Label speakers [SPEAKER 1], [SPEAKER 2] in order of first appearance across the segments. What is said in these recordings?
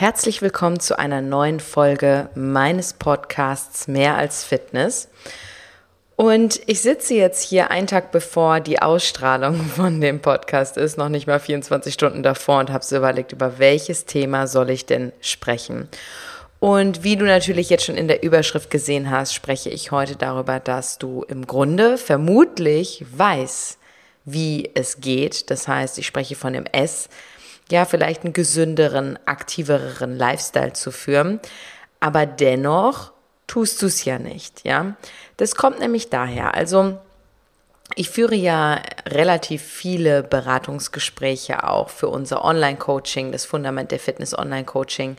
[SPEAKER 1] Herzlich willkommen zu einer neuen Folge meines Podcasts Mehr als Fitness. Und ich sitze jetzt hier einen Tag bevor die Ausstrahlung von dem Podcast ist, noch nicht mal 24 Stunden davor und habe so überlegt, über welches Thema soll ich denn sprechen. Und wie du natürlich jetzt schon in der Überschrift gesehen hast, spreche ich heute darüber, dass du im Grunde vermutlich weißt, wie es geht. Das heißt, ich spreche von dem S, ja, vielleicht einen gesünderen, aktiveren Lifestyle zu führen. Aber dennoch tust du es ja nicht, ja. Das kommt nämlich daher. Also, ich führe ja relativ viele Beratungsgespräche auch für unser Online-Coaching, das Fundament der Fitness Online-Coaching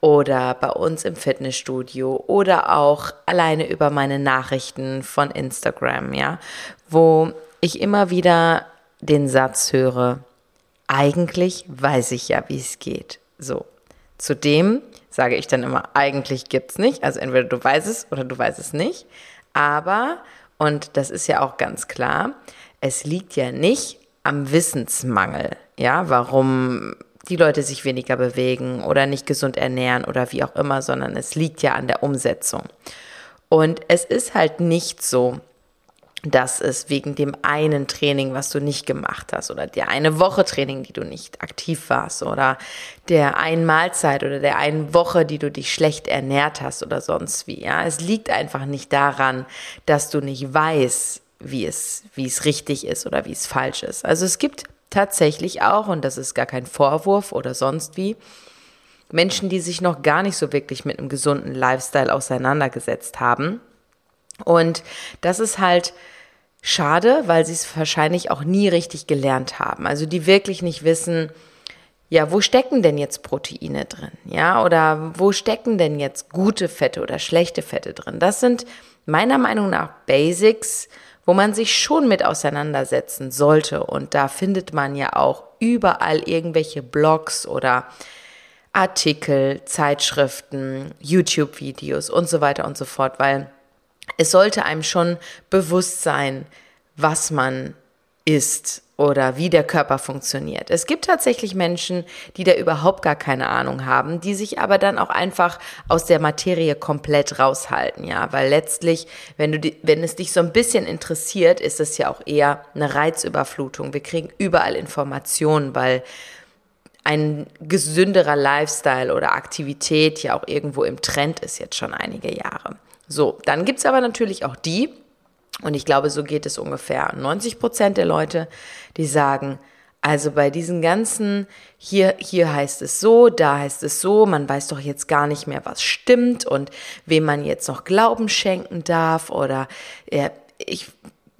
[SPEAKER 1] oder bei uns im Fitnessstudio oder auch alleine über meine Nachrichten von Instagram, ja, wo ich immer wieder den Satz höre, eigentlich weiß ich ja, wie es geht. So. Zudem sage ich dann immer, eigentlich gibt es nicht. Also entweder du weißt es oder du weißt es nicht. Aber, und das ist ja auch ganz klar, es liegt ja nicht am Wissensmangel, ja, warum die Leute sich weniger bewegen oder nicht gesund ernähren oder wie auch immer, sondern es liegt ja an der Umsetzung. Und es ist halt nicht so, dass es wegen dem einen Training, was du nicht gemacht hast, oder der eine Woche Training, die du nicht aktiv warst, oder der einen Mahlzeit oder der einen Woche, die du dich schlecht ernährt hast oder sonst wie. Ja, es liegt einfach nicht daran, dass du nicht weißt, wie es, wie es richtig ist oder wie es falsch ist. Also es gibt tatsächlich auch, und das ist gar kein Vorwurf oder sonst wie, Menschen, die sich noch gar nicht so wirklich mit einem gesunden Lifestyle auseinandergesetzt haben. Und das ist halt Schade, weil sie es wahrscheinlich auch nie richtig gelernt haben. Also die wirklich nicht wissen, ja, wo stecken denn jetzt Proteine drin? Ja, oder wo stecken denn jetzt gute Fette oder schlechte Fette drin? Das sind meiner Meinung nach Basics, wo man sich schon mit auseinandersetzen sollte. Und da findet man ja auch überall irgendwelche Blogs oder Artikel, Zeitschriften, YouTube-Videos und so weiter und so fort, weil es sollte einem schon bewusst sein, was man isst oder wie der Körper funktioniert. Es gibt tatsächlich Menschen, die da überhaupt gar keine Ahnung haben, die sich aber dann auch einfach aus der Materie komplett raushalten, ja, weil letztlich, wenn du die, wenn es dich so ein bisschen interessiert, ist es ja auch eher eine Reizüberflutung. Wir kriegen überall Informationen, weil ein gesünderer Lifestyle oder Aktivität ja auch irgendwo im Trend ist jetzt schon einige Jahre. So, dann gibt es aber natürlich auch die, und ich glaube, so geht es ungefähr 90 Prozent der Leute, die sagen, also bei diesen ganzen, hier, hier heißt es so, da heißt es so, man weiß doch jetzt gar nicht mehr, was stimmt und wem man jetzt noch Glauben schenken darf oder äh, ich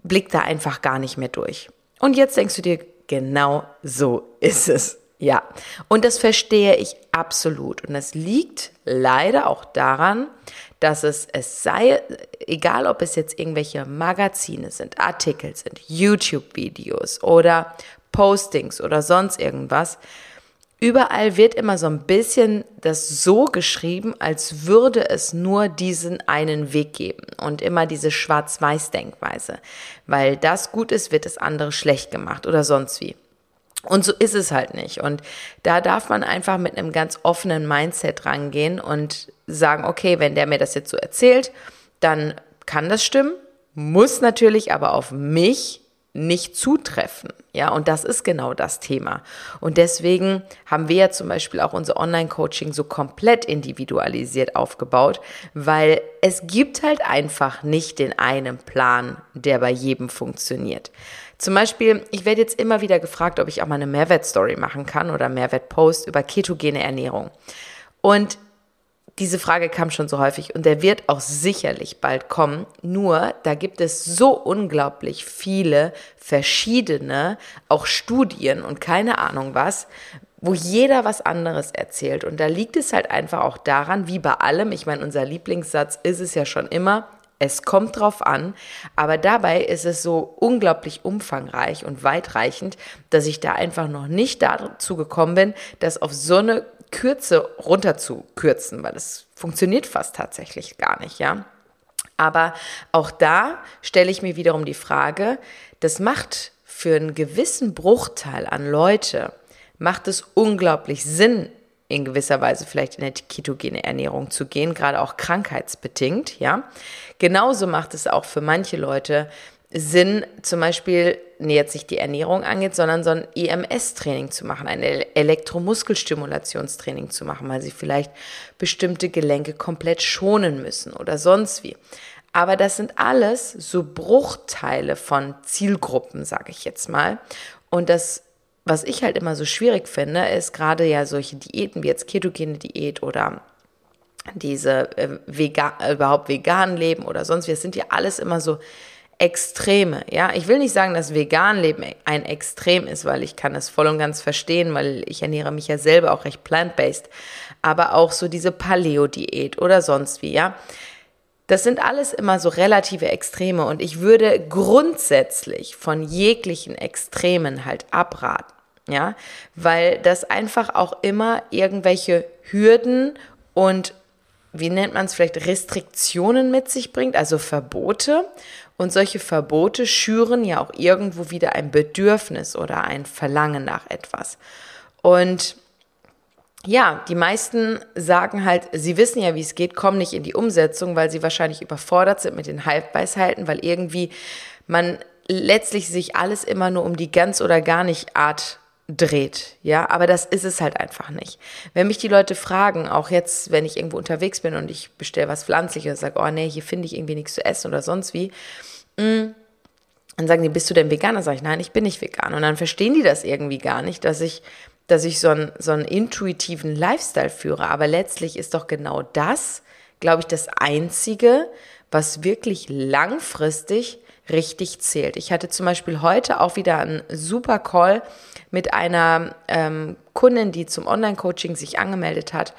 [SPEAKER 1] blick da einfach gar nicht mehr durch. Und jetzt denkst du dir, genau so ist es. Ja, und das verstehe ich absolut. Und das liegt leider auch daran, dass es, es sei, egal ob es jetzt irgendwelche Magazine sind, Artikel sind, YouTube-Videos oder Postings oder sonst irgendwas, überall wird immer so ein bisschen das so geschrieben, als würde es nur diesen einen Weg geben und immer diese Schwarz-Weiß-Denkweise. Weil das gut ist, wird das andere schlecht gemacht oder sonst wie. Und so ist es halt nicht. Und da darf man einfach mit einem ganz offenen Mindset rangehen und sagen, okay, wenn der mir das jetzt so erzählt, dann kann das stimmen, muss natürlich aber auf mich nicht zutreffen. Ja, und das ist genau das Thema. Und deswegen haben wir ja zum Beispiel auch unser Online-Coaching so komplett individualisiert aufgebaut, weil es gibt halt einfach nicht den einen Plan, der bei jedem funktioniert. Zum Beispiel, ich werde jetzt immer wieder gefragt, ob ich auch mal eine Mehrwertstory machen kann oder Mehrwertpost über ketogene Ernährung. Und diese Frage kam schon so häufig und der wird auch sicherlich bald kommen. Nur, da gibt es so unglaublich viele verschiedene, auch Studien und keine Ahnung was, wo jeder was anderes erzählt. Und da liegt es halt einfach auch daran, wie bei allem, ich meine, unser Lieblingssatz ist es ja schon immer, es kommt drauf an, aber dabei ist es so unglaublich umfangreich und weitreichend, dass ich da einfach noch nicht dazu gekommen bin, das auf so eine Kürze runterzukürzen, weil es funktioniert fast tatsächlich gar nicht, ja. Aber auch da stelle ich mir wiederum die Frage, das macht für einen gewissen Bruchteil an Leute, macht es unglaublich Sinn, in gewisser Weise vielleicht in eine ketogene Ernährung zu gehen, gerade auch krankheitsbedingt, ja. Genauso macht es auch für manche Leute Sinn, zum Beispiel, nee, jetzt nicht die Ernährung angeht, sondern so ein EMS-Training zu machen, ein Elektromuskelstimulationstraining zu machen, weil sie vielleicht bestimmte Gelenke komplett schonen müssen oder sonst wie. Aber das sind alles so Bruchteile von Zielgruppen, sage ich jetzt mal. Und das, was ich halt immer so schwierig finde, ist gerade ja solche Diäten wie jetzt ketogene Diät oder diese äh, vegan, überhaupt vegan leben oder sonst wie, das sind ja alles immer so Extreme. Ja, ich will nicht sagen, dass Veganleben ein Extrem ist, weil ich kann es voll und ganz verstehen, weil ich ernähre mich ja selber auch recht plant-based. Aber auch so diese Paleo-Diät oder sonst wie, ja. Das sind alles immer so relative Extreme und ich würde grundsätzlich von jeglichen Extremen halt abraten. Ja, weil das einfach auch immer irgendwelche Hürden und wie nennt man es vielleicht, Restriktionen mit sich bringt, also Verbote. Und solche Verbote schüren ja auch irgendwo wieder ein Bedürfnis oder ein Verlangen nach etwas. Und ja, die meisten sagen halt, sie wissen ja, wie es geht, kommen nicht in die Umsetzung, weil sie wahrscheinlich überfordert sind mit den Halbweisheiten, weil irgendwie man letztlich sich alles immer nur um die ganz oder gar nicht Art dreht, ja, aber das ist es halt einfach nicht. Wenn mich die Leute fragen, auch jetzt, wenn ich irgendwo unterwegs bin und ich bestelle was Pflanzliches und sage, oh nee, hier finde ich irgendwie nichts zu essen oder sonst wie, mh, mm, dann sagen die, bist du denn vegan? Dann sage ich, nein, ich bin nicht vegan. Und dann verstehen die das irgendwie gar nicht, dass ich, dass ich so einen, so einen intuitiven Lifestyle führe. Aber letztlich ist doch genau das, glaube ich, das Einzige, was wirklich langfristig richtig zählt. Ich hatte zum Beispiel heute auch wieder einen super Call mit einer ähm, Kundin, die zum Online-Coaching sich angemeldet hat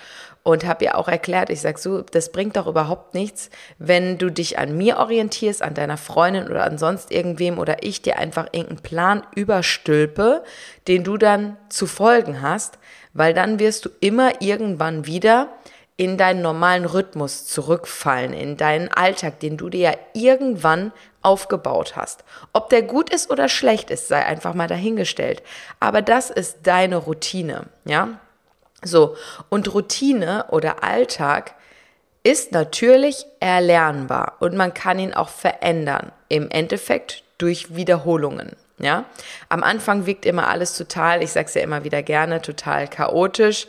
[SPEAKER 1] und habe ihr auch erklärt, ich sage so, das bringt doch überhaupt nichts, wenn du dich an mir orientierst, an deiner Freundin oder an sonst irgendwem oder ich dir einfach irgendeinen Plan überstülpe, den du dann zu folgen hast, weil dann wirst du immer irgendwann wieder in deinen normalen Rhythmus zurückfallen, in deinen Alltag, den du dir ja irgendwann aufgebaut hast. Ob der gut ist oder schlecht ist, sei einfach mal dahingestellt. Aber das ist deine Routine, ja? So. Und Routine oder Alltag ist natürlich erlernbar und man kann ihn auch verändern. Im Endeffekt durch Wiederholungen. Ja, am Anfang wirkt immer alles total, ich sag's ja immer wieder gerne, total chaotisch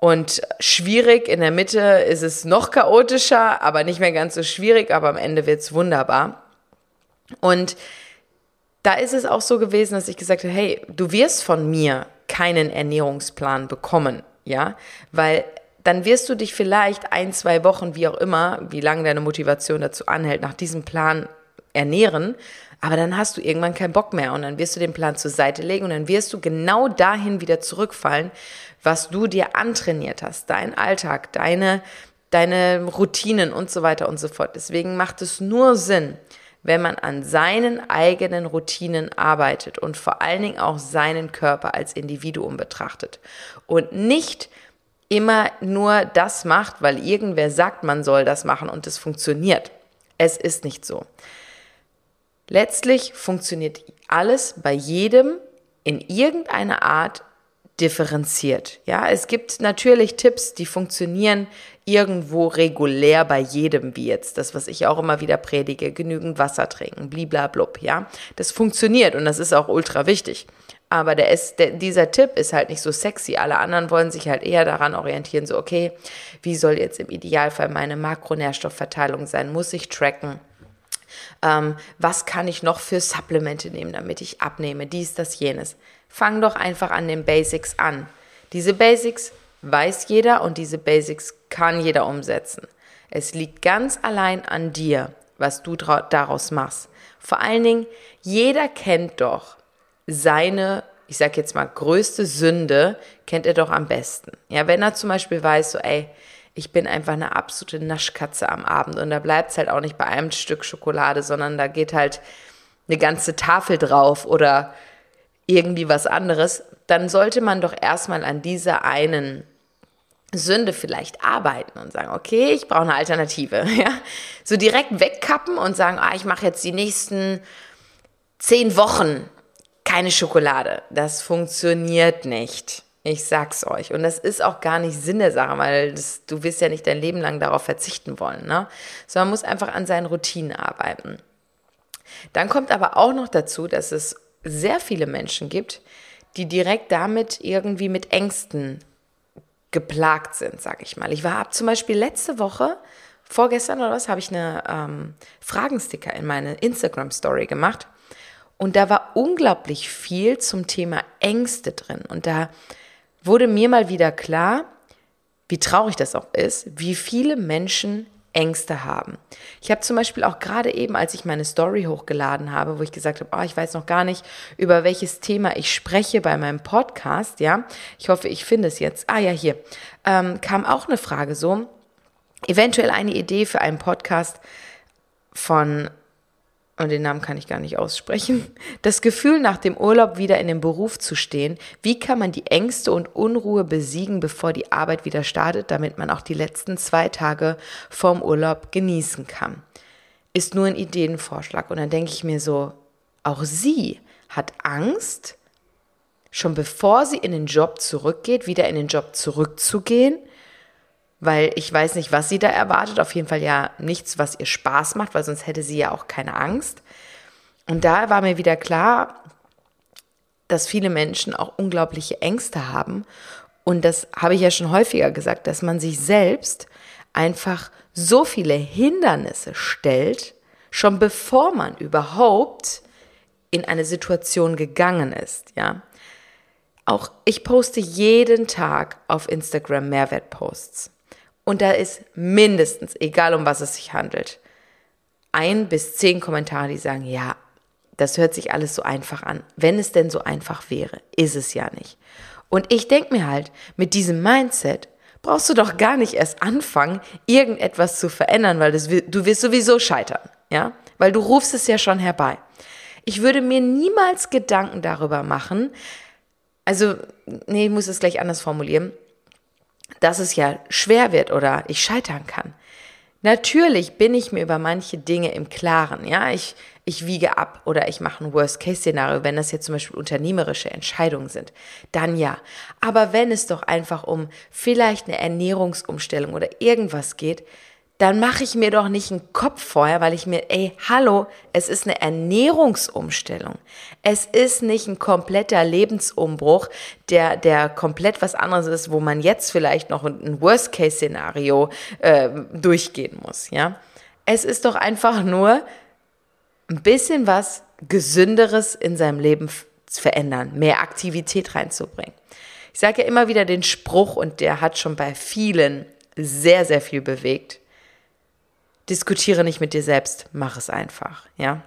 [SPEAKER 1] und schwierig. In der Mitte ist es noch chaotischer, aber nicht mehr ganz so schwierig, aber am Ende wird's wunderbar. Und da ist es auch so gewesen, dass ich gesagt habe, hey, du wirst von mir keinen Ernährungsplan bekommen, ja, weil dann wirst du dich vielleicht ein, zwei Wochen, wie auch immer, wie lange deine Motivation dazu anhält, nach diesem Plan ernähren. Aber dann hast du irgendwann keinen Bock mehr und dann wirst du den Plan zur Seite legen und dann wirst du genau dahin wieder zurückfallen, was du dir antrainiert hast, dein Alltag, deine, deine Routinen und so weiter und so fort. Deswegen macht es nur Sinn, wenn man an seinen eigenen Routinen arbeitet und vor allen Dingen auch seinen Körper als Individuum betrachtet und nicht immer nur das macht, weil irgendwer sagt, man soll das machen und es funktioniert. Es ist nicht so. Letztlich funktioniert alles bei jedem in irgendeiner Art differenziert. Ja, es gibt natürlich Tipps, die funktionieren irgendwo regulär bei jedem, wie jetzt das, was ich auch immer wieder predige, genügend Wasser trinken, bliblablub, ja. Das funktioniert und das ist auch ultra wichtig. Aber der ist, der, dieser Tipp ist halt nicht so sexy. Alle anderen wollen sich halt eher daran orientieren, so, okay, wie soll jetzt im Idealfall meine Makronährstoffverteilung sein? Muss ich tracken? Ähm, was kann ich noch für Supplemente nehmen, damit ich abnehme? Dies, das, jenes. Fang doch einfach an den Basics an. Diese Basics weiß jeder und diese Basics kann jeder umsetzen. Es liegt ganz allein an dir, was du daraus machst. Vor allen Dingen, jeder kennt doch seine, ich sag jetzt mal, größte Sünde, kennt er doch am besten. Ja, wenn er zum Beispiel weiß, so, ey, ich bin einfach eine absolute Naschkatze am Abend und da bleibt es halt auch nicht bei einem Stück Schokolade, sondern da geht halt eine ganze Tafel drauf oder irgendwie was anderes, dann sollte man doch erstmal an dieser einen Sünde vielleicht arbeiten und sagen, okay, ich brauche eine Alternative. Ja? So direkt wegkappen und sagen, ah, ich mache jetzt die nächsten zehn Wochen keine Schokolade. Das funktioniert nicht. Ich sag's euch. Und das ist auch gar nicht Sinn der Sache, weil das, du wirst ja nicht dein Leben lang darauf verzichten wollen, ne? Sondern man muss einfach an seinen Routinen arbeiten. Dann kommt aber auch noch dazu, dass es sehr viele Menschen gibt, die direkt damit irgendwie mit Ängsten geplagt sind, sag ich mal. Ich war ab zum Beispiel letzte Woche, vorgestern oder was, habe ich eine ähm, Fragensticker in meine Instagram-Story gemacht. Und da war unglaublich viel zum Thema Ängste drin. Und da wurde mir mal wieder klar, wie traurig das auch ist, wie viele Menschen Ängste haben. Ich habe zum Beispiel auch gerade eben, als ich meine Story hochgeladen habe, wo ich gesagt habe, oh, ich weiß noch gar nicht, über welches Thema ich spreche bei meinem Podcast, ja, ich hoffe, ich finde es jetzt. Ah ja, hier ähm, kam auch eine Frage so, eventuell eine Idee für einen Podcast von und den Namen kann ich gar nicht aussprechen, das Gefühl nach dem Urlaub wieder in dem Beruf zu stehen, wie kann man die Ängste und Unruhe besiegen, bevor die Arbeit wieder startet, damit man auch die letzten zwei Tage vorm Urlaub genießen kann. Ist nur ein Ideenvorschlag. Und dann denke ich mir so, auch sie hat Angst, schon bevor sie in den Job zurückgeht, wieder in den Job zurückzugehen weil ich weiß nicht, was sie da erwartet. Auf jeden Fall ja nichts, was ihr Spaß macht, weil sonst hätte sie ja auch keine Angst. Und da war mir wieder klar, dass viele Menschen auch unglaubliche Ängste haben. Und das habe ich ja schon häufiger gesagt, dass man sich selbst einfach so viele Hindernisse stellt, schon bevor man überhaupt in eine Situation gegangen ist, ja. Auch ich poste jeden Tag auf Instagram Mehrwertposts. Und da ist mindestens, egal um was es sich handelt, ein bis zehn Kommentare, die sagen, ja, das hört sich alles so einfach an. Wenn es denn so einfach wäre, ist es ja nicht. Und ich denke mir halt, mit diesem Mindset brauchst du doch gar nicht erst anfangen, irgendetwas zu verändern, weil das, du wirst sowieso scheitern, ja? Weil du rufst es ja schon herbei. Ich würde mir niemals Gedanken darüber machen, also, nee, ich muss es gleich anders formulieren dass es ja schwer wird oder ich scheitern kann. Natürlich bin ich mir über manche Dinge im Klaren. Ja, ich, ich wiege ab oder ich mache ein Worst-Case-Szenario, wenn das jetzt zum Beispiel unternehmerische Entscheidungen sind. Dann ja. Aber wenn es doch einfach um vielleicht eine Ernährungsumstellung oder irgendwas geht, dann mache ich mir doch nicht einen Kopf vorher, weil ich mir, ey, hallo, es ist eine Ernährungsumstellung. Es ist nicht ein kompletter Lebensumbruch, der, der komplett was anderes ist, wo man jetzt vielleicht noch ein Worst-Case-Szenario äh, durchgehen muss, ja. Es ist doch einfach nur ein bisschen was Gesünderes in seinem Leben zu verändern, mehr Aktivität reinzubringen. Ich sage ja immer wieder den Spruch, und der hat schon bei vielen sehr, sehr viel bewegt diskutiere nicht mit dir selbst, mach es einfach, ja.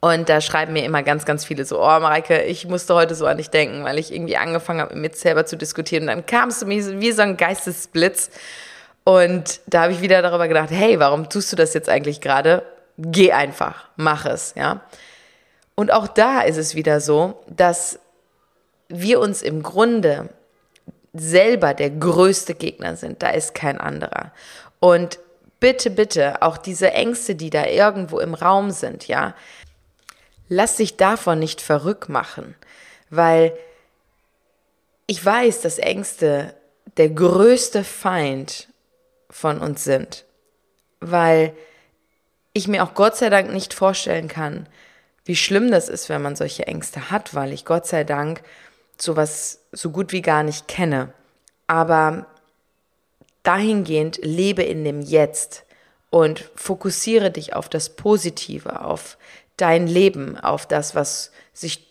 [SPEAKER 1] Und da schreiben mir immer ganz, ganz viele so, oh Mareike, ich musste heute so an dich denken, weil ich irgendwie angefangen habe, mit selber zu diskutieren. Und dann kamst du mir wie so ein Geistesblitz. Und da habe ich wieder darüber gedacht, hey, warum tust du das jetzt eigentlich gerade? Geh einfach, mach es, ja. Und auch da ist es wieder so, dass wir uns im Grunde selber der größte Gegner sind. Da ist kein anderer. Und bitte, bitte, auch diese Ängste, die da irgendwo im Raum sind, ja, lass dich davon nicht verrückt machen, weil ich weiß, dass Ängste der größte Feind von uns sind, weil ich mir auch Gott sei Dank nicht vorstellen kann, wie schlimm das ist, wenn man solche Ängste hat, weil ich Gott sei Dank sowas so gut wie gar nicht kenne. Aber dahingehend lebe in dem Jetzt und fokussiere dich auf das Positive, auf dein Leben, auf das, was sich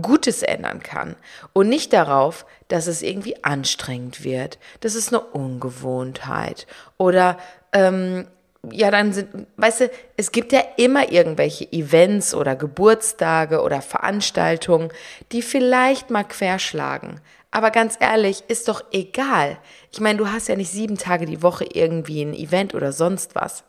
[SPEAKER 1] Gutes ändern kann und nicht darauf, dass es irgendwie anstrengend wird, dass es eine Ungewohnheit oder ähm, ja, dann sind, weißt du, es gibt ja immer irgendwelche Events oder Geburtstage oder Veranstaltungen, die vielleicht mal querschlagen. Aber ganz ehrlich, ist doch egal. Ich meine, du hast ja nicht sieben Tage die Woche irgendwie ein Event oder sonst was.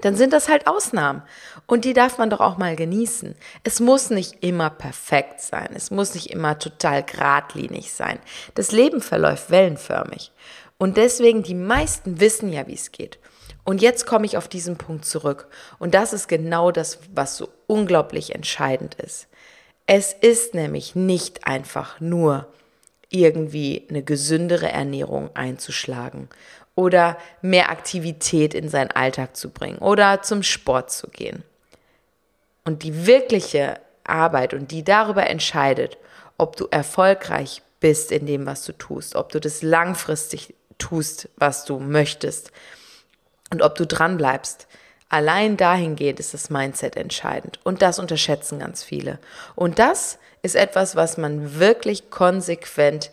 [SPEAKER 1] Dann sind das halt Ausnahmen. Und die darf man doch auch mal genießen. Es muss nicht immer perfekt sein. Es muss nicht immer total geradlinig sein. Das Leben verläuft wellenförmig. Und deswegen, die meisten wissen ja, wie es geht. Und jetzt komme ich auf diesen Punkt zurück. Und das ist genau das, was so unglaublich entscheidend ist. Es ist nämlich nicht einfach nur irgendwie eine gesündere Ernährung einzuschlagen oder mehr Aktivität in seinen Alltag zu bringen oder zum Sport zu gehen. Und die wirkliche Arbeit und die darüber entscheidet, ob du erfolgreich bist in dem, was du tust, ob du das langfristig tust, was du möchtest und ob du dran bleibst. Allein dahingehend ist das Mindset entscheidend und das unterschätzen ganz viele. Und das ist etwas, was man wirklich konsequent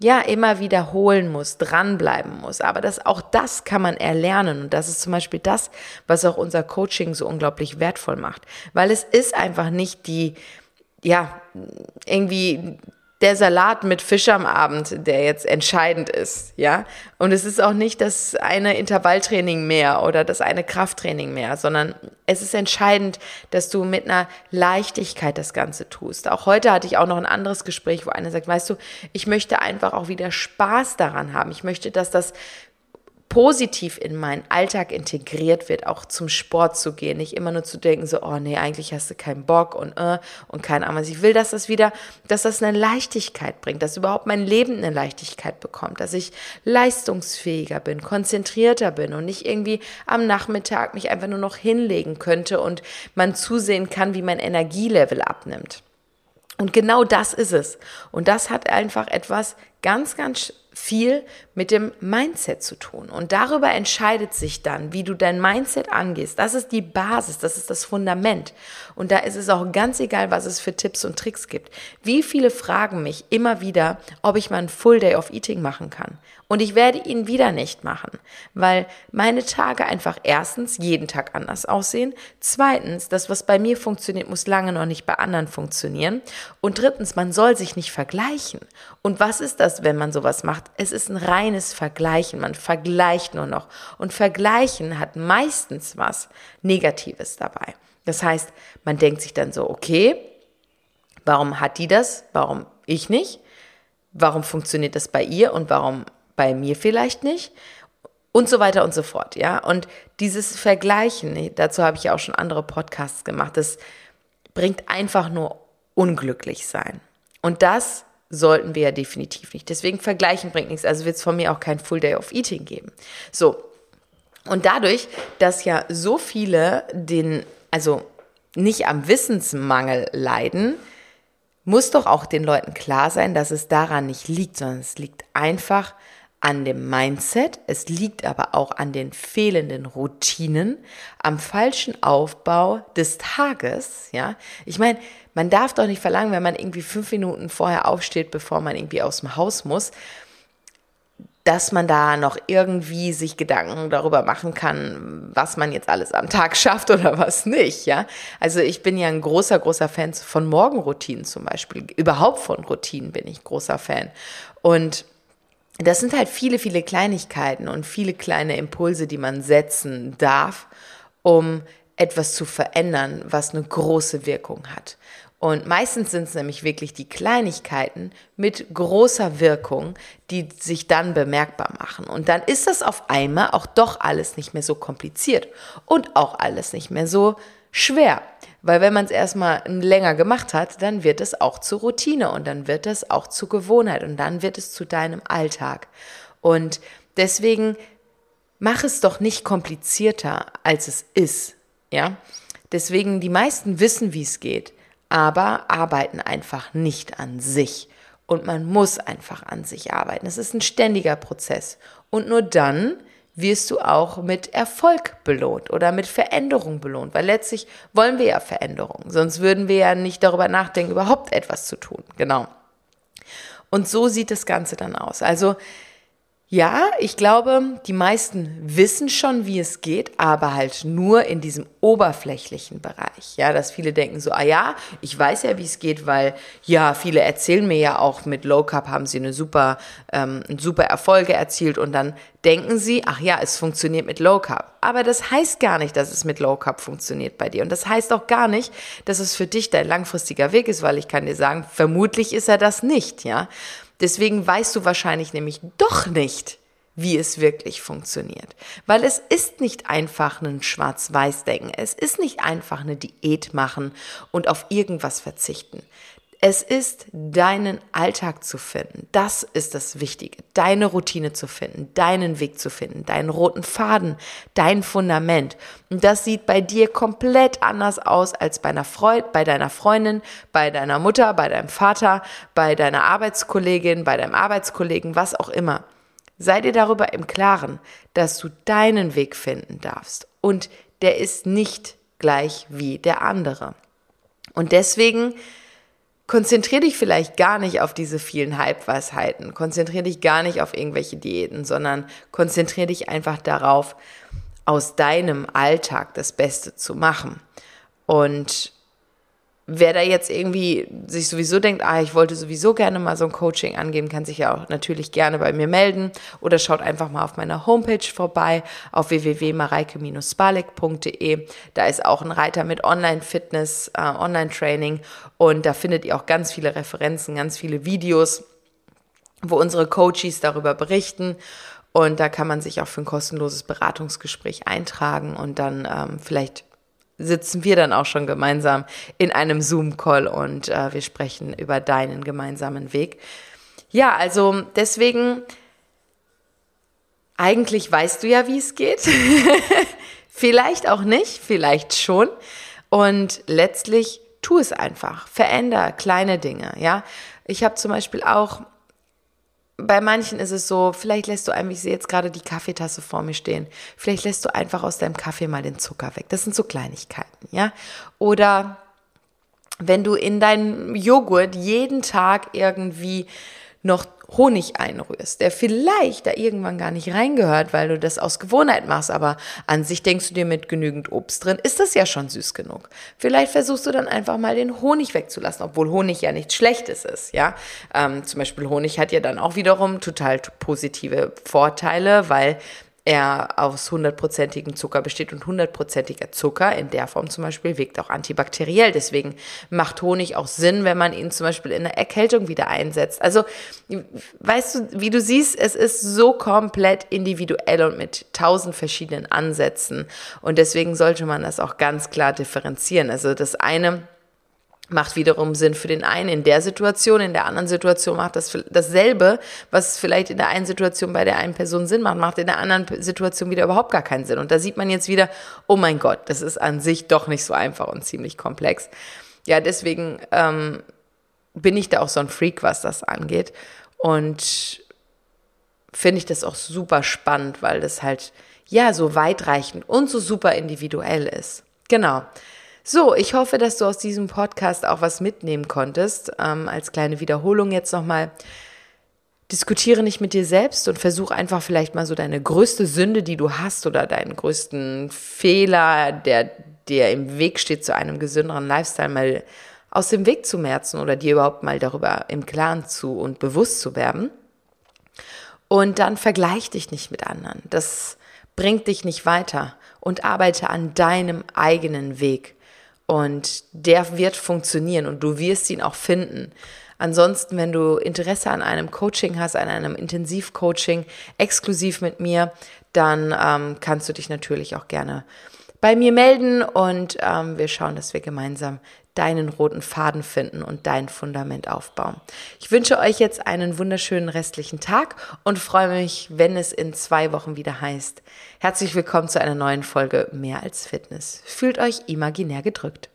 [SPEAKER 1] ja immer wiederholen muss, dranbleiben muss. Aber das, auch das kann man erlernen. Und das ist zum Beispiel das, was auch unser Coaching so unglaublich wertvoll macht. Weil es ist einfach nicht die, ja, irgendwie der Salat mit Fisch am Abend, der jetzt entscheidend ist, ja. Und es ist auch nicht das eine Intervalltraining mehr oder das eine Krafttraining mehr, sondern es ist entscheidend, dass du mit einer Leichtigkeit das Ganze tust. Auch heute hatte ich auch noch ein anderes Gespräch, wo einer sagt, weißt du, ich möchte einfach auch wieder Spaß daran haben. Ich möchte, dass das positiv in meinen Alltag integriert wird, auch zum Sport zu gehen, nicht immer nur zu denken, so, oh nee, eigentlich hast du keinen Bock und äh, und keine Ahnung. Ich will, dass das wieder, dass das eine Leichtigkeit bringt, dass überhaupt mein Leben eine Leichtigkeit bekommt, dass ich leistungsfähiger bin, konzentrierter bin und nicht irgendwie am Nachmittag mich einfach nur noch hinlegen könnte und man zusehen kann, wie mein Energielevel abnimmt. Und genau das ist es. Und das hat einfach etwas ganz, ganz viel mit dem Mindset zu tun. Und darüber entscheidet sich dann, wie du dein Mindset angehst. Das ist die Basis, das ist das Fundament. Und da ist es auch ganz egal, was es für Tipps und Tricks gibt. Wie viele fragen mich immer wieder, ob ich mal ein Full Day of Eating machen kann. Und ich werde ihn wieder nicht machen, weil meine Tage einfach erstens jeden Tag anders aussehen. Zweitens, das, was bei mir funktioniert, muss lange noch nicht bei anderen funktionieren. Und drittens, man soll sich nicht vergleichen. Und was ist das, wenn man sowas macht? Es ist ein reines Vergleichen. Man vergleicht nur noch. Und Vergleichen hat meistens was Negatives dabei. Das heißt, man denkt sich dann so, okay, warum hat die das? Warum ich nicht? Warum funktioniert das bei ihr und warum bei mir vielleicht nicht? Und so weiter und so fort, ja. Und dieses Vergleichen, dazu habe ich ja auch schon andere Podcasts gemacht, das bringt einfach nur unglücklich sein. Und das sollten wir ja definitiv nicht. Deswegen vergleichen bringt nichts. Also wird es von mir auch kein Full Day of Eating geben. So. Und dadurch, dass ja so viele den, also nicht am Wissensmangel leiden, muss doch auch den Leuten klar sein, dass es daran nicht liegt, sondern es liegt einfach an dem Mindset, es liegt aber auch an den fehlenden Routinen, am falschen Aufbau des Tages, ja. Ich meine, man darf doch nicht verlangen, wenn man irgendwie fünf Minuten vorher aufsteht, bevor man irgendwie aus dem Haus muss, dass man da noch irgendwie sich Gedanken darüber machen kann, was man jetzt alles am Tag schafft oder was nicht, ja. Also ich bin ja ein großer, großer Fan von Morgenroutinen zum Beispiel. Überhaupt von Routinen bin ich großer Fan. Und das sind halt viele, viele Kleinigkeiten und viele kleine Impulse, die man setzen darf, um etwas zu verändern, was eine große Wirkung hat. Und meistens sind es nämlich wirklich die Kleinigkeiten mit großer Wirkung, die sich dann bemerkbar machen. Und dann ist das auf einmal auch doch alles nicht mehr so kompliziert und auch alles nicht mehr so schwer. Weil wenn man es erstmal länger gemacht hat, dann wird es auch zur Routine und dann wird es auch zur Gewohnheit und dann wird es zu deinem Alltag. Und deswegen mach es doch nicht komplizierter, als es ist. Ja? Deswegen, die meisten wissen, wie es geht, aber arbeiten einfach nicht an sich. Und man muss einfach an sich arbeiten. Es ist ein ständiger Prozess. Und nur dann wirst du auch mit Erfolg belohnt oder mit Veränderung belohnt, weil letztlich wollen wir ja Veränderung, sonst würden wir ja nicht darüber nachdenken, überhaupt etwas zu tun. Genau. Und so sieht das Ganze dann aus. Also ja, ich glaube, die meisten wissen schon, wie es geht, aber halt nur in diesem oberflächlichen Bereich. Ja, dass viele denken so, ah ja, ich weiß ja, wie es geht, weil ja, viele erzählen mir ja auch, mit Low Carb haben sie eine super, ähm, super Erfolge erzielt und dann denken sie, ach ja, es funktioniert mit Low Carb. Aber das heißt gar nicht, dass es mit Low Carb funktioniert bei dir. Und das heißt auch gar nicht, dass es für dich dein langfristiger Weg ist, weil ich kann dir sagen, vermutlich ist er das nicht, ja. Deswegen weißt du wahrscheinlich nämlich doch nicht, wie es wirklich funktioniert. Weil es ist nicht einfach ein Schwarz-Weiß-Denken. Es ist nicht einfach eine Diät machen und auf irgendwas verzichten. Es ist deinen Alltag zu finden. Das ist das Wichtige. Deine Routine zu finden, deinen Weg zu finden, deinen roten Faden, dein Fundament. Und das sieht bei dir komplett anders aus als bei, einer Freund, bei deiner Freundin, bei deiner Mutter, bei deinem Vater, bei deiner Arbeitskollegin, bei deinem Arbeitskollegen, was auch immer. Sei dir darüber im Klaren, dass du deinen Weg finden darfst. Und der ist nicht gleich wie der andere. Und deswegen konzentrier dich vielleicht gar nicht auf diese vielen Halbweisheiten, konzentrier dich gar nicht auf irgendwelche Diäten, sondern konzentrier dich einfach darauf, aus deinem Alltag das Beste zu machen. Und wer da jetzt irgendwie sich sowieso denkt, ah, ich wollte sowieso gerne mal so ein Coaching angeben, kann sich ja auch natürlich gerne bei mir melden oder schaut einfach mal auf meiner Homepage vorbei auf www.mareike-spalik.de. Da ist auch ein Reiter mit Online-Fitness, äh, Online-Training und da findet ihr auch ganz viele Referenzen, ganz viele Videos, wo unsere Coaches darüber berichten. Und da kann man sich auch für ein kostenloses Beratungsgespräch eintragen und dann ähm, vielleicht sitzen wir dann auch schon gemeinsam in einem Zoom-Call und äh, wir sprechen über deinen gemeinsamen Weg. Ja, also deswegen, eigentlich weißt du ja, wie es geht. vielleicht auch nicht, vielleicht schon. Und letztlich tu es einfach. Veränder kleine Dinge, ja. Ich habe zum Beispiel auch bei manchen ist es so, vielleicht lässt du einfach, ich sehe jetzt gerade die Kaffeetasse vor mir stehen, vielleicht lässt du einfach aus deinem Kaffee mal den Zucker weg. Das sind so Kleinigkeiten, ja. Oder wenn du in deinen Joghurt jeden Tag irgendwie noch Honig einrührst, der vielleicht da irgendwann gar nicht reingehört, weil du das aus Gewohnheit machst, aber an sich denkst du dir mit genügend Obst drin, ist das ja schon süß genug. Vielleicht versuchst du dann einfach mal den Honig wegzulassen, obwohl Honig ja nichts Schlechtes ist, ja. Ähm, zum Beispiel Honig hat ja dann auch wiederum total positive Vorteile, weil er aus hundertprozentigem Zucker besteht und hundertprozentiger Zucker in der Form zum Beispiel wirkt auch antibakteriell. Deswegen macht Honig auch Sinn, wenn man ihn zum Beispiel in der Erkältung wieder einsetzt. Also, weißt du, wie du siehst, es ist so komplett individuell und mit tausend verschiedenen Ansätzen. Und deswegen sollte man das auch ganz klar differenzieren. Also das eine macht wiederum Sinn für den einen in der Situation, in der anderen Situation macht das dasselbe, was vielleicht in der einen Situation bei der einen Person Sinn macht, macht in der anderen Situation wieder überhaupt gar keinen Sinn. Und da sieht man jetzt wieder, oh mein Gott, das ist an sich doch nicht so einfach und ziemlich komplex. Ja, deswegen ähm, bin ich da auch so ein Freak, was das angeht. Und finde ich das auch super spannend, weil das halt ja so weitreichend und so super individuell ist. Genau. So, ich hoffe, dass du aus diesem Podcast auch was mitnehmen konntest. Ähm, als kleine Wiederholung jetzt nochmal. Diskutiere nicht mit dir selbst und versuch einfach vielleicht mal so deine größte Sünde, die du hast oder deinen größten Fehler, der dir im Weg steht zu einem gesünderen Lifestyle, mal aus dem Weg zu merzen oder dir überhaupt mal darüber im Klaren zu und bewusst zu werden. Und dann vergleich dich nicht mit anderen. Das bringt dich nicht weiter und arbeite an deinem eigenen Weg. Und der wird funktionieren und du wirst ihn auch finden. Ansonsten, wenn du Interesse an einem Coaching hast, an einem Intensivcoaching exklusiv mit mir, dann ähm, kannst du dich natürlich auch gerne bei mir melden und ähm, wir schauen, dass wir gemeinsam deinen roten Faden finden und dein Fundament aufbauen. Ich wünsche euch jetzt einen wunderschönen restlichen Tag und freue mich, wenn es in zwei Wochen wieder heißt. Herzlich willkommen zu einer neuen Folge Mehr als Fitness. Fühlt euch imaginär gedrückt.